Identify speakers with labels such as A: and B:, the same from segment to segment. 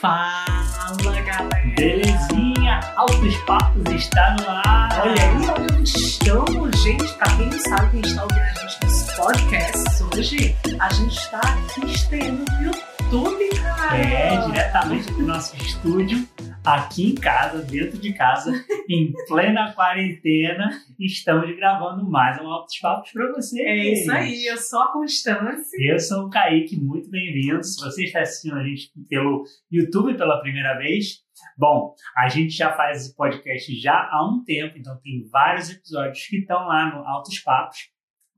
A: Fala, galera!
B: Belezinha, Altos Papos está no ar.
A: Olha aí onde estamos, gente. Pra quem não sabe, quem está ouvindo a gente nos podcasts hoje, a gente está aqui estreando no YouTube, cara.
B: É, diretamente do nosso estúdio, aqui em casa, dentro de casa, em plena quarentena, estamos gravando mais um Altos Papos para vocês.
A: É isso aí, eu sou a Constância.
B: Eu sou o Kaique, muito bem-vindo. Se você está assistindo a gente pelo YouTube pela primeira vez, bom, a gente já faz esse podcast já há um tempo, então tem vários episódios que estão lá no Altos Papos.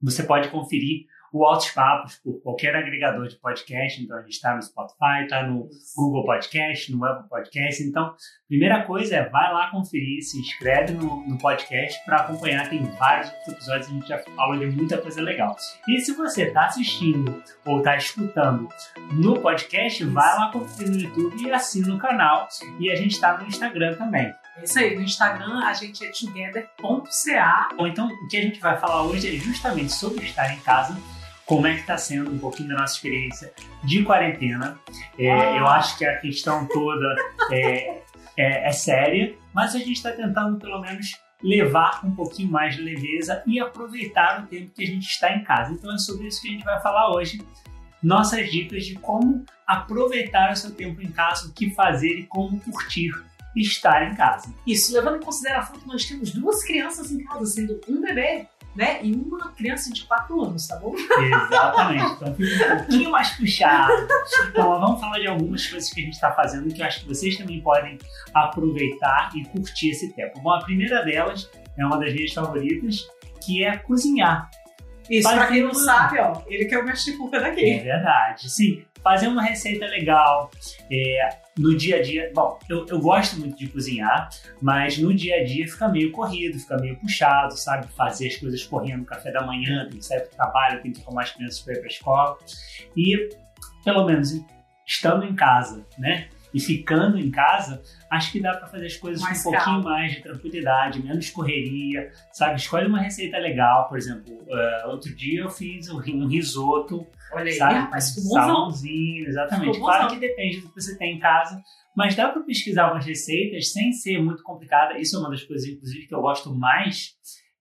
B: Você pode conferir o Altos Papos por qualquer agregador de podcast, então a gente está no Spotify, está no Google Podcast, no Apple Podcast. Então, primeira coisa é vai lá conferir, se inscreve no, no podcast para acompanhar. Tem vários episódios, a gente já fala de muita coisa legal. E se você está assistindo ou está escutando no podcast, vai lá conferir no YouTube e assina o canal. E a gente está no Instagram também.
A: É isso aí, no Instagram a gente é together.ca.
B: Ou então, o que a gente vai falar hoje é justamente sobre estar em casa como é que está sendo um pouquinho da nossa experiência de quarentena. É,
A: Ah.
B: Eu acho que a questão toda é, é- é séria, mas a gente está tentando pelo menos levar um pouquinho mais de leveza e aproveitar o tempo que a gente está em casa. Então é sobre isso que a gente vai falar hoje. Nossas dicas de como aproveitar o seu tempo em casa, o que fazer e como curtir estar em casa.
A: Isso, levando em consideração que nós temos duas crianças em casa, sendo um bebê, né? E uma criança de 4 anos, tá bom?
B: Exatamente. Então fica um pouquinho mais puxado. Então vamos falar de algumas coisas que a gente está fazendo que eu acho que vocês também podem aproveitar e curtir esse tempo. Bom, a primeira delas é uma das minhas favoritas, que é cozinhar.
A: Isso,
B: Faz
A: pra quem não sabe, ó, ele que é o mestre cuca
B: É
A: daqui.
B: verdade. Sim, fazer uma receita legal. é, no dia a dia, bom, eu, eu gosto muito de cozinhar, mas no dia a dia fica meio corrido, fica meio puxado, sabe? Fazer as coisas correndo, café da manhã, tem que sair para o trabalho, tem que arrumar as crianças para ir para a escola. E, pelo menos, estando em casa, né? E ficando em casa, acho que dá para fazer as coisas
A: Mais
B: com um pouquinho
A: calma.
B: mais de tranquilidade, menos correria, sabe? Escolhe uma receita legal, por exemplo, eh, outro dia eu fiz um um risoto
A: Olha aí,
B: sabe?
A: bonzão.
B: Salmãozinho, exatamente. Claro que depende do que você tem em casa, mas dá para pesquisar umas receitas sem ser muito complicada. Isso é uma das coisas, inclusive, que eu gosto mais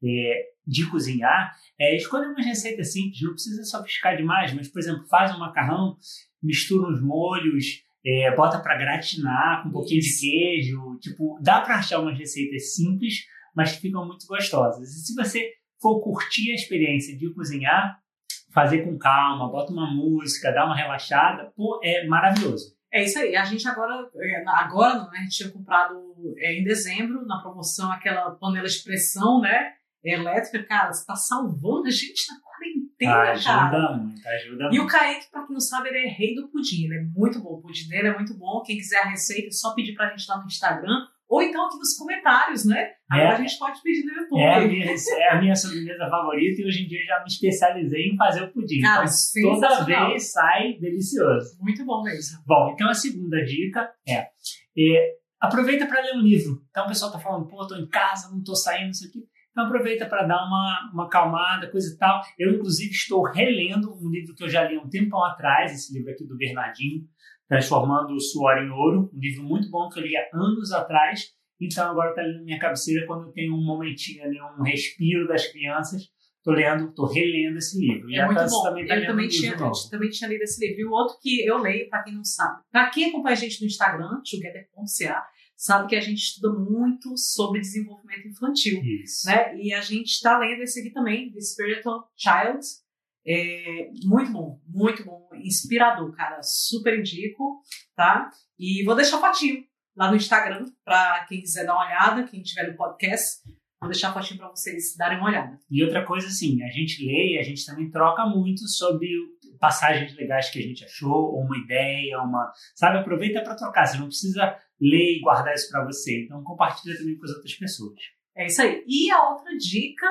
B: é, de cozinhar. É escolher umas receitas simples, não precisa sofiscar demais, mas, por exemplo, faz um macarrão, mistura uns molhos, é, bota para gratinar com um pouquinho de queijo. Tipo, dá para achar umas receitas simples, mas que ficam muito gostosas. E se você for curtir a experiência de cozinhar, fazer com calma, bota uma música, dá uma relaxada, pô, é maravilhoso.
A: É isso aí. A gente agora, é, agora não, né? A gente tinha comprado é, em dezembro, na promoção, aquela panela de pressão, né? Elétrica, cara, você tá salvando a gente na cara.
B: ajuda muito, ajuda
A: E o
B: muito.
A: Kaique, pra quem não sabe, ele é rei do pudim. Ele é muito bom. O pudim dele é muito bom. Quem quiser a receita, é só pedir pra gente lá no Instagram. Ou então aqui nos comentários, né? Agora
B: É.
A: a gente pode pedir no YouTube.
B: É a, minha, é a minha sobremesa favorita e hoje em dia eu já me especializei em fazer o pudim.
A: Cara,
B: então, toda vez sai delicioso.
A: Muito bom mesmo.
B: Bom, então a segunda dica é, é, aproveita para ler um livro. Então o pessoal tá falando, pô, tô em casa, não tô saindo, isso aqui. Então aproveita para dar uma, uma acalmada, coisa e tal. Eu, inclusive, estou relendo um livro que eu já li há um tempão atrás, esse livro aqui do Bernardinho, Transformando o Suor em Ouro. Um livro muito bom que eu li há anos atrás. Então agora está ali na minha cabeceira quando eu tenho um momentinho ali, um respiro das crianças. Tô lendo, tô relendo esse livro. E
A: É muito bom.
B: também tá
A: eu também tinha, também tinha lido esse livro. E o outro que eu leio, pra quem não sabe, pra quem acompanha a gente no Instagram, together.ca, sabe que a gente estuda muito sobre desenvolvimento infantil.
B: Isso.
A: né? E a gente está lendo esse aqui também, The Spiritual Child. É, muito bom, muito bom, inspirador, cara. Super indico, tá? E vou deixar fotinho lá no Instagram para quem quiser dar uma olhada, quem tiver no podcast, vou deixar fotinho para vocês darem uma olhada.
B: E outra coisa, assim, a gente lê e a gente também troca muito sobre passagens legais que a gente achou, ou uma ideia, uma. Sabe, aproveita para trocar. Você não precisa ler e guardar isso para você. Então compartilha também com as outras pessoas.
A: É isso aí. E a outra dica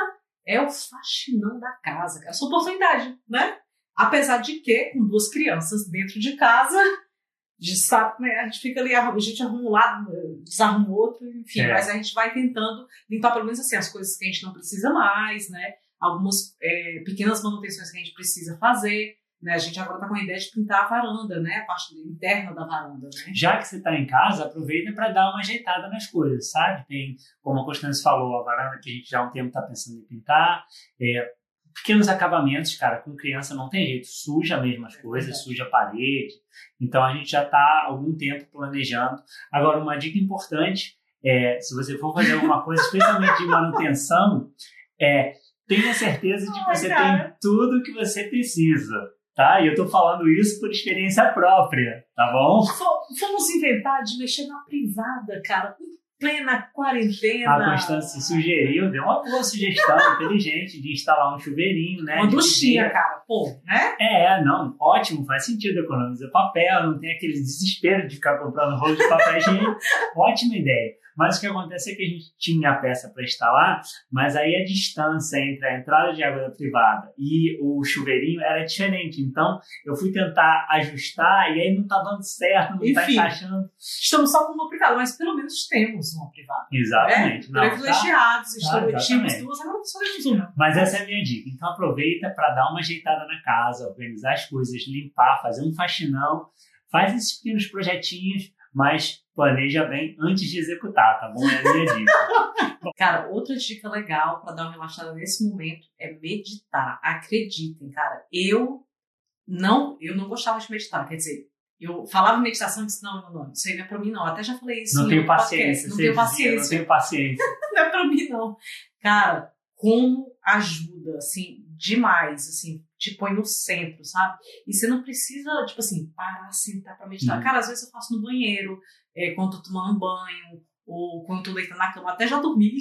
A: é o faxinão da casa, cara. Essa oportunidade, né? Apesar de que, com duas crianças dentro de casa, gente sabe, né? A gente fica ali, a gente arruma um lado, desarruma o outro, enfim,
B: É.
A: mas a gente vai tentando limpar pelo menos assim as coisas que a gente não precisa mais, né? Algumas é, pequenas manutenções que a gente precisa fazer. Né? A gente agora tá com a ideia de pintar a varanda, né? A parte interna da varanda, né?
B: Já que você está em casa, aproveita para dar uma ajeitada nas coisas, sabe? Tem, como a Constância falou, a varanda que a gente já há um tempo está pensando em pintar. É, pequenos acabamentos, cara, com criança não tem jeito, suja mesmo as
A: É
B: coisas, suja a parede. Então a gente já está há algum tempo planejando. Agora, uma dica importante é, se você for fazer alguma coisa, especialmente de manutenção, é tenha certeza de que
A: Ai,
B: você
A: cara.
B: tem tudo que você precisa. Tá? E eu tô falando isso por experiência própria, tá bom?
A: Vamos inventar de mexer na privada, cara, em plena quarentena.
B: A Constância sugeriu, deu uma boa sugestão inteligente de instalar um chuveirinho, né?
A: Uma duchinha, cara, pô, né?
B: É, não, ótimo, faz sentido economizar papel, não tem aquele desespero de ficar comprando rolo de papel higiênico. Ótima ideia. Mas o que acontece é que a gente tinha a peça para instalar, mas aí a distância entre a entrada de água da privada e o chuveirinho era diferente. Então eu fui tentar ajustar e aí não tá dando certo, não tá
A: Enfim.
B: encaixando.
A: Estamos só com uma privada, mas pelo menos temos uma privada.
B: Exatamente.
A: né?
B: Não, tá?
A: Privilegiados, estamos
B: exatamente.
A: duas, só uma.
B: Mas essa é a minha dica. Então aproveita para dar uma ajeitada na casa, organizar as coisas, limpar, fazer um faxinão, faz esses pequenos projetinhos, mas planeja bem antes de executar, tá bom? É a minha dica.
A: Cara, outra dica legal pra dar uma relaxada nesse momento é meditar. Acreditem, cara. Eu não, eu não gostava de meditar. Quer dizer, eu falava meditação e disse: não, não, não, isso aí não é pra mim, não. Até já falei isso.
B: Não tenho paciência.
A: Não tenho
B: dizia,
A: paciência.
B: Não tenho paciência.
A: não é pra mim, não. Cara, como ajuda, assim, demais, assim, te põe no centro, sabe? E você não precisa, tipo assim, parar, sentar pra meditar.
B: Uhum.
A: Cara, às vezes eu faço no banheiro, é, quando tô tomando um banho, ou quando eu tô deitando na cama, até já dormi,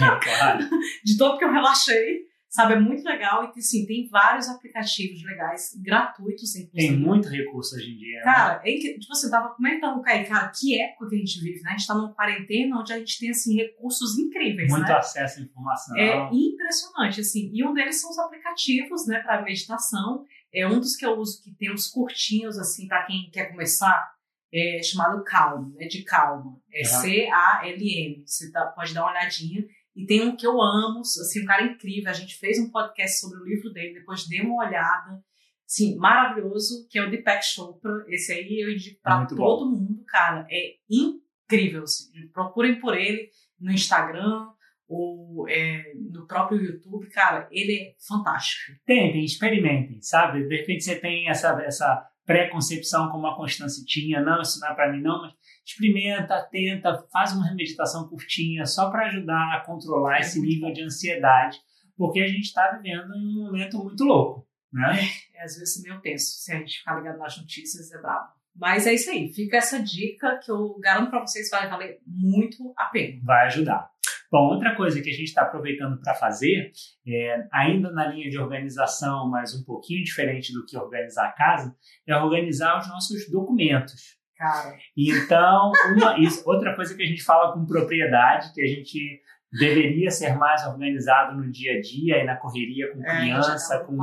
B: É, claro.
A: de tanto que eu relaxei, sabe? É muito legal e, assim, tem vários aplicativos legais, gratuitos, inclusive.
B: Tem muito recurso hoje em dia. né?
A: Cara, é que, tipo, você tava comentando, Caí, cara, que época que a gente vive, né? A gente tá numa quarentena onde a gente tem, assim, recursos incríveis,
B: muito
A: né?
B: acesso à informação.
A: É impressionante, assim. E um deles são os aplicativos, né, para meditação. É um dos que eu uso que tem uns curtinhos, assim, para quem quer começar, é chamado Calm, né, de calma. É
B: Uhum.
A: C-A-L-M. Você dá- pode dar uma olhadinha. E tem um que eu amo, assim, um cara incrível. A gente fez um podcast sobre o livro dele, depois dei uma olhada. Assim, maravilhoso, que é o Deepak Chopra. Esse aí eu indico para
B: Muito
A: todo mundo, cara. É incrível. Assim. Procurem por ele no Instagram ou é, no próprio YouTube, cara, ele é fantástico.
B: Tentem, experimentem, sabe? De repente você tem essa, essa pré-concepção como a Constância tinha, não, isso não é para mim não, mas experimenta, tenta, faz uma meditação curtinha só para ajudar a controlar
A: É
B: esse nível de ansiedade, porque a gente está vivendo em um momento muito louco, né?
A: É, às vezes meio tenso, se a gente ficar ligado nas notícias, é brabo. Mas é isso aí, fica essa dica que eu garanto para vocês vai valer muito a pena.
B: Vai ajudar. Bom, outra coisa que a gente está aproveitando para fazer, é, ainda na linha de organização, mas um pouquinho diferente do que organizar a casa, é organizar os nossos documentos.
A: Cara,
B: Então, uma, isso, outra coisa que a gente fala com propriedade, que a gente deveria ser mais organizado no dia a dia e na correria com
A: é,
B: criança,
A: tava
B: com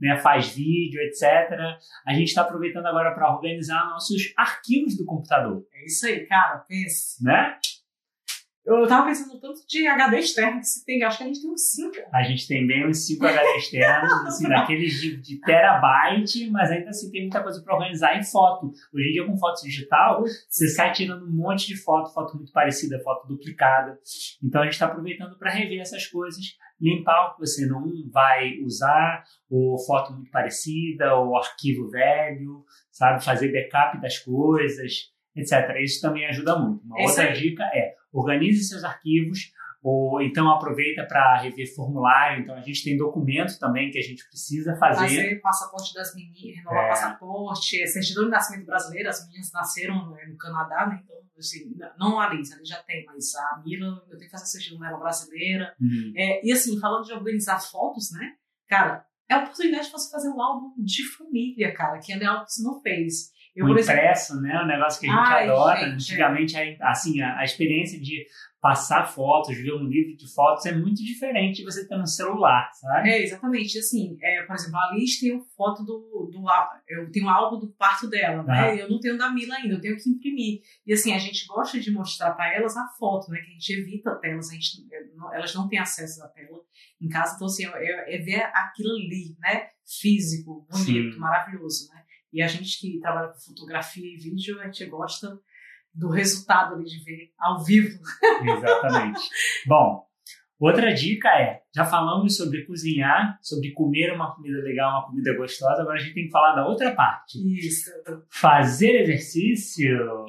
B: né, faz vídeo, etc. A gente está aproveitando agora para organizar nossos arquivos do computador,
A: É isso aí, cara, pense.
B: né?
A: Eu tava pensando no tanto de HD externo que se tem, acho que a gente tem uns 5.
B: A gente tem bem uns 5 HD externos, assim, daqueles de, de terabyte, mas ainda assim tem muita coisa para organizar em foto. Hoje em dia, com foto digital, você sai tirando um monte de foto, foto muito parecida, foto duplicada. Então a gente está aproveitando para rever essas coisas, limpar o que você não vai usar, ou foto muito parecida, ou arquivo velho, sabe? Fazer backup das coisas, etc. Isso também ajuda muito. Uma
A: É isso
B: outra
A: aí.
B: dica é organize seus arquivos, ou então aproveita para rever formulário. Então a gente tem documento também que a gente precisa fazer.
A: Fazer passaporte das meninas, renovar
B: É.
A: passaporte, certidão de nascimento brasileiro, as meninas nasceram né, no Canadá, né? Então, assim, não a Liz, a Liz já tem, mas a Mila, eu tenho que fazer certidão dela brasileira.
B: Hum.
A: É, e assim, falando de organizar fotos, né? Cara, é a oportunidade de você fazer um álbum de família, cara, que é algo que você não fez. Eu,
B: o
A: por exemplo,
B: impresso, né? Um negócio que a gente
A: Ai,
B: adora.
A: gente,
B: Antigamente, a, assim, a, a experiência de passar fotos, ver um livro de fotos é muito diferente de você ter no celular, sabe?
A: É, exatamente. Assim, é, por exemplo, a Liz tem foto do, do. Eu tenho um álbum do parto dela, né?
B: Ah.
A: Eu não tenho da Mila ainda, eu tenho que imprimir. E assim, a gente gosta de mostrar para elas a foto, né? Que a gente evita telas, a gente, elas não têm acesso à tela em casa. Então, assim, é, é ver aquilo ali, né? Físico, bonito,
B: Sim.
A: maravilhoso, né? E a gente que trabalha com fotografia e vídeo, a gente gosta do resultado ali de ver ao vivo.
B: Exatamente. Bom, outra dica é: já falamos sobre cozinhar, sobre comer uma comida legal, uma comida gostosa, agora a gente tem que falar da outra parte.
A: Isso.
B: Fazer exercício.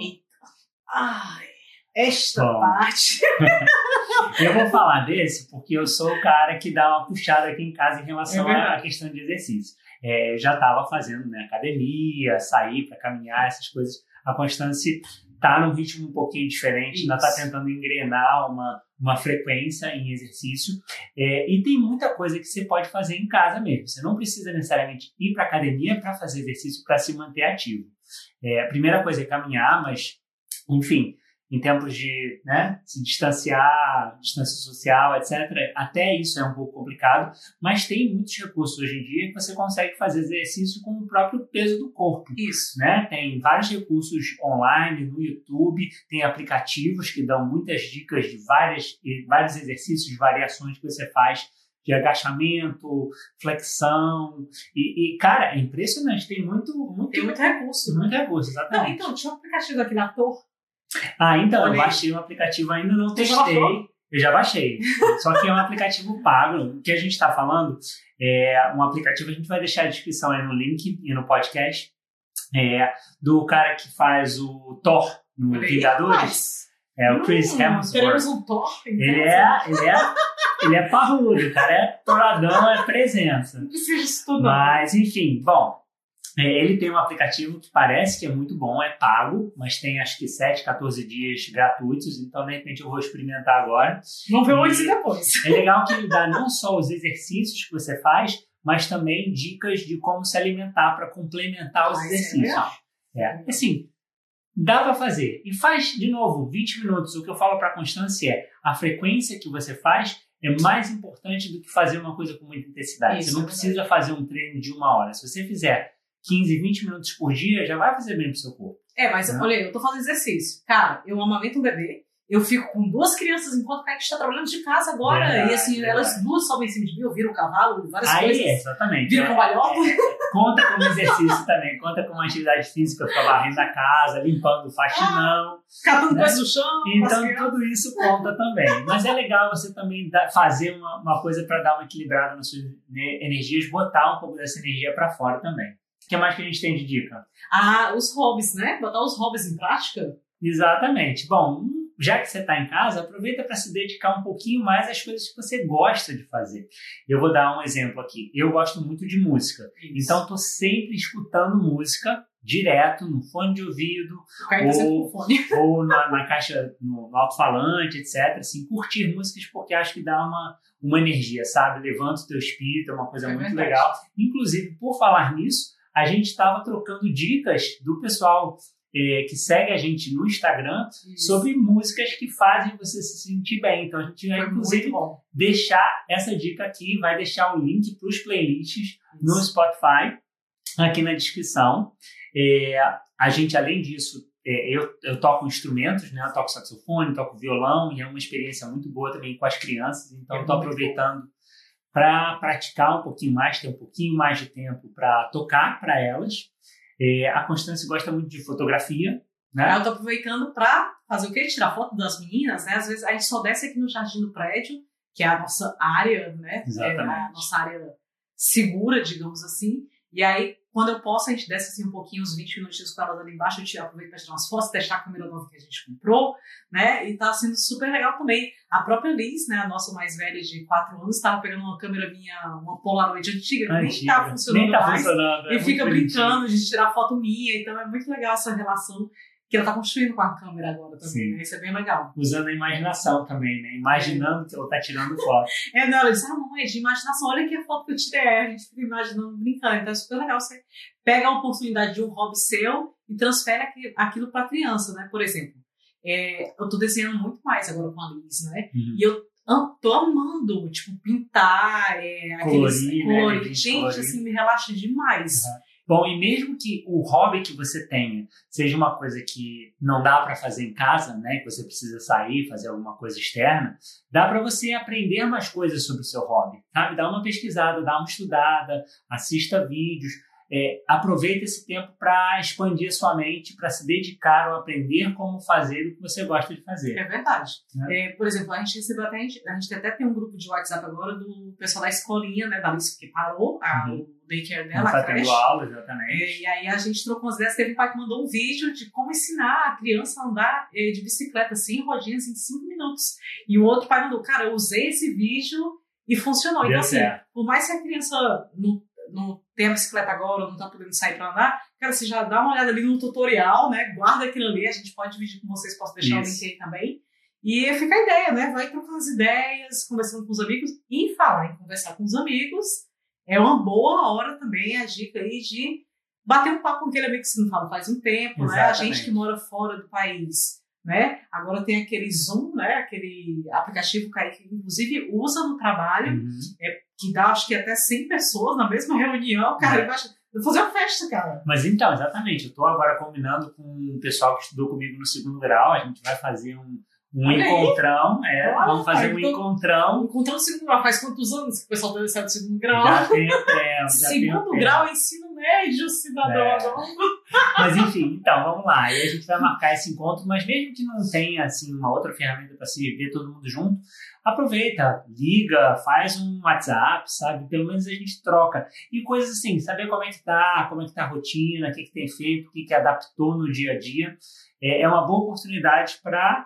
A: Ai, esta
B: Bom.
A: parte.
B: Eu vou falar desse porque eu sou o cara que dá uma puxada aqui em casa em relação
A: É
B: à questão de exercício. É, já estava fazendo né, academia, sair para caminhar, essas coisas. A Constância está num ritmo um pouquinho diferente, ainda está
A: Isso.
B: tentando engrenar uma, uma frequência em exercício. É, e tem muita coisa que você pode fazer em casa mesmo. Você não precisa necessariamente ir para academia para fazer exercício para se manter ativo. É, a primeira coisa é caminhar, mas, enfim, em tempos de né, se distanciar, distância social, etc., até isso é um pouco complicado, mas tem muitos recursos hoje em dia que você consegue fazer exercício com o próprio peso do corpo.
A: Isso.
B: Né? Tem vários recursos online no YouTube, tem aplicativos que dão muitas dicas de várias, vários exercícios, variações que você faz de agachamento, flexão. E, e, cara, é impressionante, tem muito, muito,
A: Tem muito recurso.
B: muito recurso,
A: Não,
B: exatamente.
A: então, tinha um aplicativo aqui na Tor.
B: Ah, então, eu
A: Olha
B: baixei um aplicativo, ainda não testei. Eu já baixei. Só que é um aplicativo pago. O que a gente está falando é um aplicativo, a gente vai deixar a descrição aí no link e no podcast, é, do cara que faz o Thor no
A: Olha.
B: Vingadores. É o Chris
A: hum,
B: Hemsworth.
A: Teremos um Thor.
B: Ele é, ele é, ele é parrudo, o cara é toradão, é presença.
A: Não precisa tudo, não.
B: Mas, enfim, bom. É, ele tem um aplicativo que parece que é muito bom, é pago, mas tem acho que 7, 14 dias gratuitos, então de repente eu vou experimentar agora.
A: Vamos ver antes e depois.
B: É legal que ele dá não só os exercícios que você faz, mas também dicas de como se alimentar para complementar os
A: Ah, isso é
B: exercícios.
A: legal.
B: É, assim, dá para fazer. E faz, de novo, 20 minutos. O que eu falo para a Constância é a frequência que você faz é mais importante do que fazer uma coisa com muita intensidade.
A: Isso,
B: você não
A: é
B: precisa fazer um treino de uma hora. Se você fizer 15, 20 minutos por dia, já vai fazer bem pro seu corpo.
A: É, mas
B: Não.
A: olha, eu tô fazendo exercício. Cara, eu amamento um bebê, eu fico com duas crianças enquanto o Kaique está trabalhando de casa agora.
B: Verdade,
A: e assim,
B: verdade.
A: elas duas sobem em cima de mim, eu viro o cavalo, várias
B: Aí,
A: coisas.
B: é, exatamente.
A: Vira
B: É,
A: cambalhota.
B: Conta como exercício também, conta como atividade física, ficar varrendo a casa, limpando o faxinão.
A: Catando
B: né?
A: coisa no chão.
B: Então, tudo isso conta também. Mas é legal você também fazer uma, uma coisa para dar uma equilibrada nas suas né, energias, botar um pouco dessa energia para fora também. O que mais que a gente tem de dica?
A: Ah, os hobbies, né? Botar os hobbies em prática.
B: Exatamente. Bom, já que você está em casa, aproveita para se dedicar um pouquinho mais às coisas que você gosta de fazer. Eu vou dar um exemplo aqui. Eu gosto muito de música. Então, estou sempre escutando música direto, no fone de ouvido,
A: tá
B: ou- ou na, na caixa, no, no alto-falante, etc. Assim, curtir músicas porque acho que dá uma, uma energia, sabe? Levanta o teu espírito, é uma coisa
A: É
B: muito
A: verdade.
B: legal. Inclusive, por falar nisso, a gente estava trocando dicas do pessoal eh, que segue a gente no Instagram sobre músicas que fazem você se sentir bem. Então, a gente vai,
A: Foi
B: inclusive,
A: bom.
B: deixar essa dica aqui, vai deixar o link para os playlists no Spotify, aqui na descrição. É, a gente, além disso, é, eu, eu toco instrumentos, né? Eu toco saxofone, toco violão, e é uma experiência muito boa também com as crianças, então
A: É
B: estou aproveitando para praticar um pouquinho mais, ter um pouquinho mais de tempo para tocar para elas. É, a Constância gosta muito de fotografia, né?
A: Eu tô aproveitando pra fazer o quê? Tirar foto das meninas, né? Às vezes a gente só desce aqui no jardim do prédio, que é a nossa área, né?
B: Exatamente.
A: É a nossa área segura, digamos assim. E aí, quando eu posso, a gente desce assim um pouquinho, uns 20 minutinhos com elas ali embaixo, eu aproveito pra tirar umas fotos, testar a câmera nova que a gente comprou, né? E tá sendo super legal também. A própria Liz, né? A nossa mais velha de 4 anos, tava pegando uma câmera minha, uma Polaroid antiga, que nem
B: Antiga.
A: tá funcionando
B: Nem tá
A: mais.
B: funcionando. é
A: E fica
B: bonitinho.
A: brincando de tirar foto minha, então é muito legal essa relação que ela tá construindo com a câmera agora também,
B: Sim.
A: né? Isso é bem legal.
B: Usando a imaginação também, né? Imaginando que ela tá tirando foto.
A: É, não, ela disse, ah, não, é de imaginação, olha aqui a foto que eu tirei, É, a gente fica imaginando, brincando, então é super legal você pega a oportunidade de um hobby seu e transfere aqui- aquilo pra criança, né? Por exemplo, é, eu tô desenhando muito mais agora com a Liz, né?
B: Uhum.
A: E eu tô amando, tipo, pintar, é, aqueles
B: Colorir, né?
A: cores.
B: Gente, colorir.
A: assim, me relaxa demais.
B: Bom, e mesmo que o hobby que você tenha seja uma coisa que não dá para fazer em casa, né, que você precisa sair, fazer alguma coisa externa, dá para você aprender mais coisas sobre o seu hobby, sabe? Dá uma pesquisada, dá uma estudada, assista vídeos, é, aproveita esse tempo para expandir a sua mente, para se dedicar ou aprender como fazer o que você gosta de fazer.
A: É verdade.
B: Né?
A: É, por exemplo, a gente recebeu até, a gente, a gente até tem um grupo de WhatsApp agora do pessoal da escolinha, né, da Alice, que parou a,
B: Uhum.
A: Daycare dela,
B: está
A: a
B: tendo aula,
A: É,
B: exatamente.
A: e aí a gente trocou umas ideias, teve um pai que mandou um vídeo de como ensinar a criança a andar eh, de bicicleta, assim, rodinhas, em cinco minutos. E o outro pai mandou, cara, eu usei esse vídeo e funcionou.
B: Deu
A: então, assim,
B: certo.
A: por mais que a criança não, não tenha bicicleta agora, não tá podendo sair pra andar, cara, você já dá uma olhada ali no tutorial, né? Guarda aquilo ali, a gente pode dividir com vocês, posso deixar
B: Isso.
A: o link aí também. E fica a ideia, né? Vai trocando as ideias, conversando com os amigos. E falar em conversar com os amigos é uma boa hora também, a dica aí de bater um papo com aquele amigo que você não fala faz um tempo, né? A
B: Exatamente.
A: gente que mora fora do país, né? Agora tem aquele Zoom, né? Aquele aplicativo que, inclusive usa no trabalho,
B: Uhum.
A: que dá acho que até 100 pessoas na mesma reunião, cara,
B: É.
A: eu acho- vou fazer uma festa, cara.
B: Mas então, exatamente, eu estou agora combinando com o pessoal que estudou comigo no segundo grau, a gente vai fazer um, um
A: Olha aí.
B: encontrão, é,
A: Olha,
B: vamos fazer um
A: então-
B: encontrão.
A: Encontrando o segundo grau, faz quantos anos que o pessoal deve sair do segundo grau?
B: Já tem o tempo, já tem o
A: segundo
B: tempo.
A: grau é ensino médio, cidadão.
B: É. Mas enfim, então, vamos lá. Aí a gente vai marcar esse encontro, mas mesmo que não tenha assim uma outra ferramenta para se ver todo mundo junto, aproveita, liga, faz um WhatsApp, sabe? Pelo menos a gente troca. E coisas assim, saber como é que tá, como é que tá a rotina, o que, que tem feito, o que, que adaptou no dia a dia. É, é uma boa oportunidade para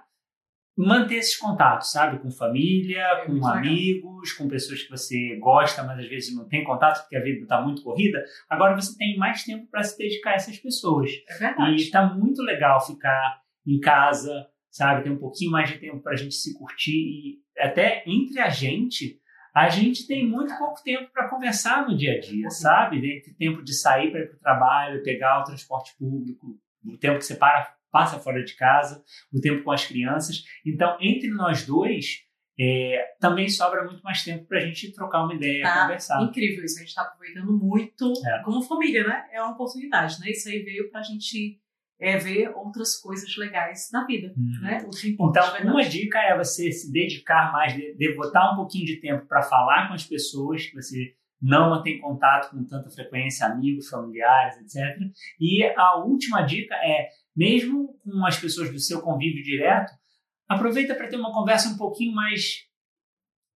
B: manter esses contatos, sabe? Com família,
A: É
B: com amigos, com pessoas que você gosta, mas às vezes não tem contato porque a vida está muito corrida. Agora você tem mais tempo para se dedicar a essas pessoas.
A: É
B: E
A: verdade.
B: está muito legal ficar em casa, sabe? Ter um pouquinho mais de tempo para a gente se curtir e até entre a gente. A gente tem muito pouco tempo para conversar no dia a dia, sabe? Entre tempo de sair para ir para o trabalho, pegar o transporte público, o tempo que você para, passa fora de casa, o tempo com as crianças. Então, entre nós dois, é, também sobra muito mais tempo para a gente trocar uma ideia,
A: Tá
B: conversar.
A: Incrível isso, a gente tá aproveitando muito
B: É.
A: como família, né? É uma oportunidade, né? Isso aí veio pra gente é, ver outras coisas legais na vida,
B: Uhum.
A: né?
B: Então, uma dica é você se dedicar mais, de- devotar um pouquinho de tempo para falar com as pessoas que você não mantém contato com tanta frequência, amigos, familiares, etc. E a última dica é, mesmo com as pessoas do seu convívio direto, aproveita para ter uma conversa um pouquinho mais,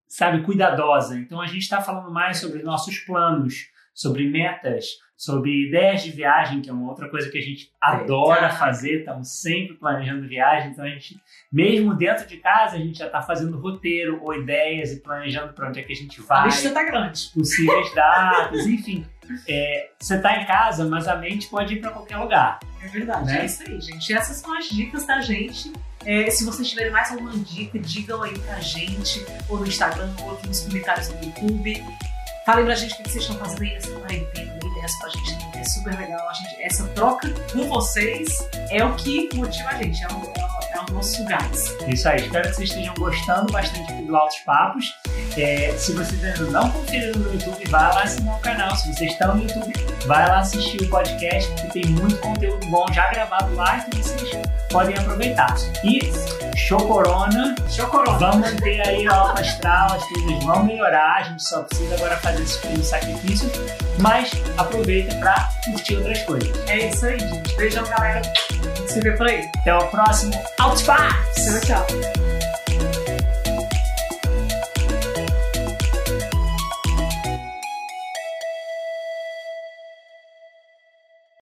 B: sabe, cuidadosa. Então, a gente está falando mais sobre nossos planos, sobre metas, sobre ideias de viagem, que é uma outra coisa que a gente adora
A: Exato.
B: fazer, estamos sempre planejando viagem, então a gente, mesmo dentro de casa, a gente já está fazendo roteiro ou ideias e planejando para onde é que a gente
A: A
B: vai,
A: lista tá grande.
B: possíveis datas, enfim. É, você está em casa, mas a mente pode ir para qualquer lugar.
A: É verdade,
B: Né?
A: é isso aí, gente. Essas são as dicas da gente. É, se vocês tiverem mais alguma dica, digam aí pra gente, ou no Instagram, ou aqui nos comentários do YouTube. Falem pra gente o que vocês estão fazendo aí nessa quarentena, ideias pra gente, é super legal. A gente, essa troca com vocês é o que motiva a gente, é o, é o, é o nosso gás.
B: Isso aí, espero que vocês estejam gostando bastante do Altos Papos. É, se vocês ainda não conferiram no YouTube, vai lá assinar o canal. Se vocês estão no YouTube, vai lá assistir o podcast, porque tem muito conteúdo bom já gravado lá que vocês podem aproveitar. E show corona,
A: Show Corona.
B: vamos manter aí o alto astral, as coisas vão melhorar, a gente só precisa agora fazer esse pequeno sacrifício, mas aproveita para curtir outras coisas.
A: É isso aí, gente. Beijão, galera. Se vê por aí.
B: Até o próximo Papos!
A: Tchau, tchau.